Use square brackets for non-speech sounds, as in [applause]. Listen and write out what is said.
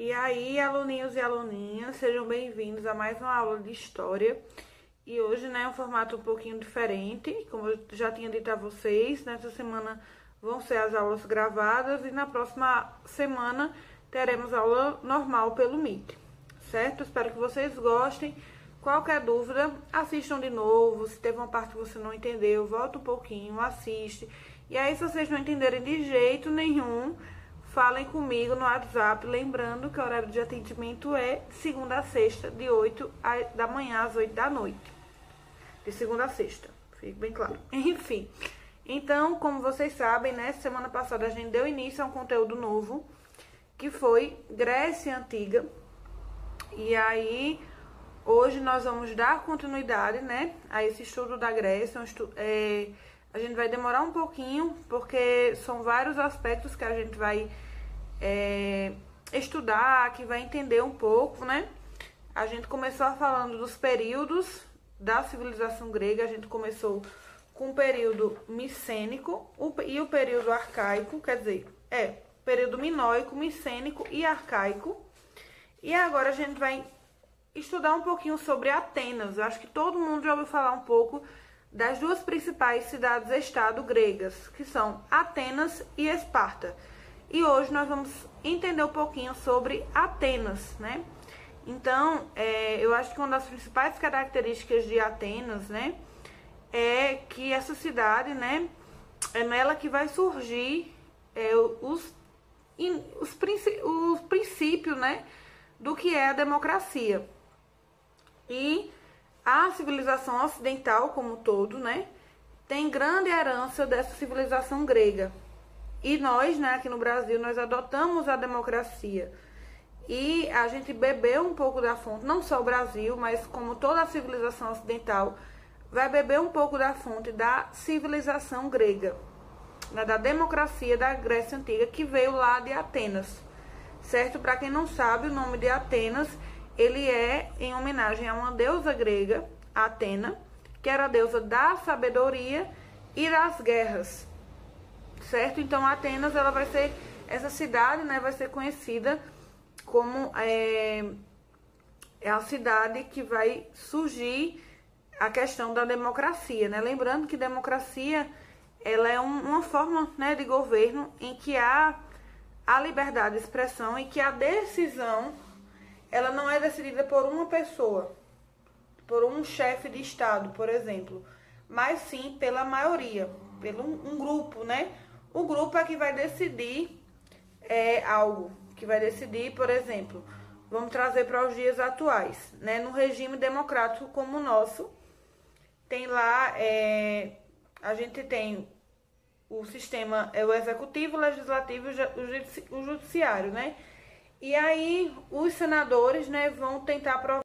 E aí, aluninhos e aluninhas, sejam bem-vindos a mais uma aula de História. E hoje, né, é um formato um pouquinho diferente, como eu já tinha dito a vocês, nessa semana vão ser as aulas gravadas e na próxima semana teremos aula normal pelo Meet, certo? Espero que vocês gostem. Qualquer dúvida, assistam de novo. Se teve uma parte que você não entendeu, volta um pouquinho, assiste. E aí, se vocês não entenderem de jeito nenhum, falem comigo no WhatsApp, lembrando que o horário de atendimento é segunda a sexta, de 8 da manhã às 8 da noite. De segunda a sexta, fique bem claro. [laughs] Enfim, então, como vocês sabem, né, semana passada a gente deu início a um conteúdo novo, que foi Grécia Antiga. E aí, hoje nós vamos dar continuidade, né, a esse estudo da Grécia, um estudo, é, a gente vai demorar um pouquinho, porque são vários aspectos que a gente vai é, estudar, que vai entender um pouco, né? A gente começou falando dos períodos da civilização grega, a gente começou com o período micênico e o período arcaico, quer dizer, é, período minoico, micênico e arcaico. E agora a gente vai estudar um pouquinho sobre Atenas. Eu acho que todo mundo já ouviu falar um pouco das duas principais cidades-estado gregas, que são Atenas e Esparta. E hoje nós vamos entender um pouquinho sobre Atenas, né? Então, é, eu acho que uma das principais características de Atenas, né, é que essa cidade, né, é nela que vai surgir é, os, os, os princípios, né, do que é a democracia. E a civilização ocidental como um todo, né, tem grande herança dessa civilização grega. E nós, né, aqui no Brasil, nós adotamos a democracia. E a gente bebeu um pouco da fonte, não só o Brasil, mas como toda a civilização ocidental, vai beber um pouco da fonte da civilização grega, né, da democracia da Grécia Antiga, que veio lá de Atenas. Certo? Para quem não sabe, o nome de Atenas ele é em homenagem a uma deusa grega, Atena, que era a deusa da sabedoria e das guerras. Certo? Então Atenas ela vai ser essa cidade, né, vai ser conhecida como é, é a cidade que vai surgir a questão da democracia, né? Lembrando que democracia ela é um, uma forma né, de governo em que há a liberdade de expressão e que a decisão ela não é decidida por uma pessoa, por um chefe de estado, por exemplo, mas sim pela maioria, pelo um, grupo, né? O grupo é que vai decidir é, algo, que vai decidir, por exemplo, vamos trazer para os dias atuais, né? No regime democrático como o nosso, tem lá, é, a gente tem o sistema, é o executivo, o legislativo e o judiciário, né? E aí os senadores, né, vão tentar aprovar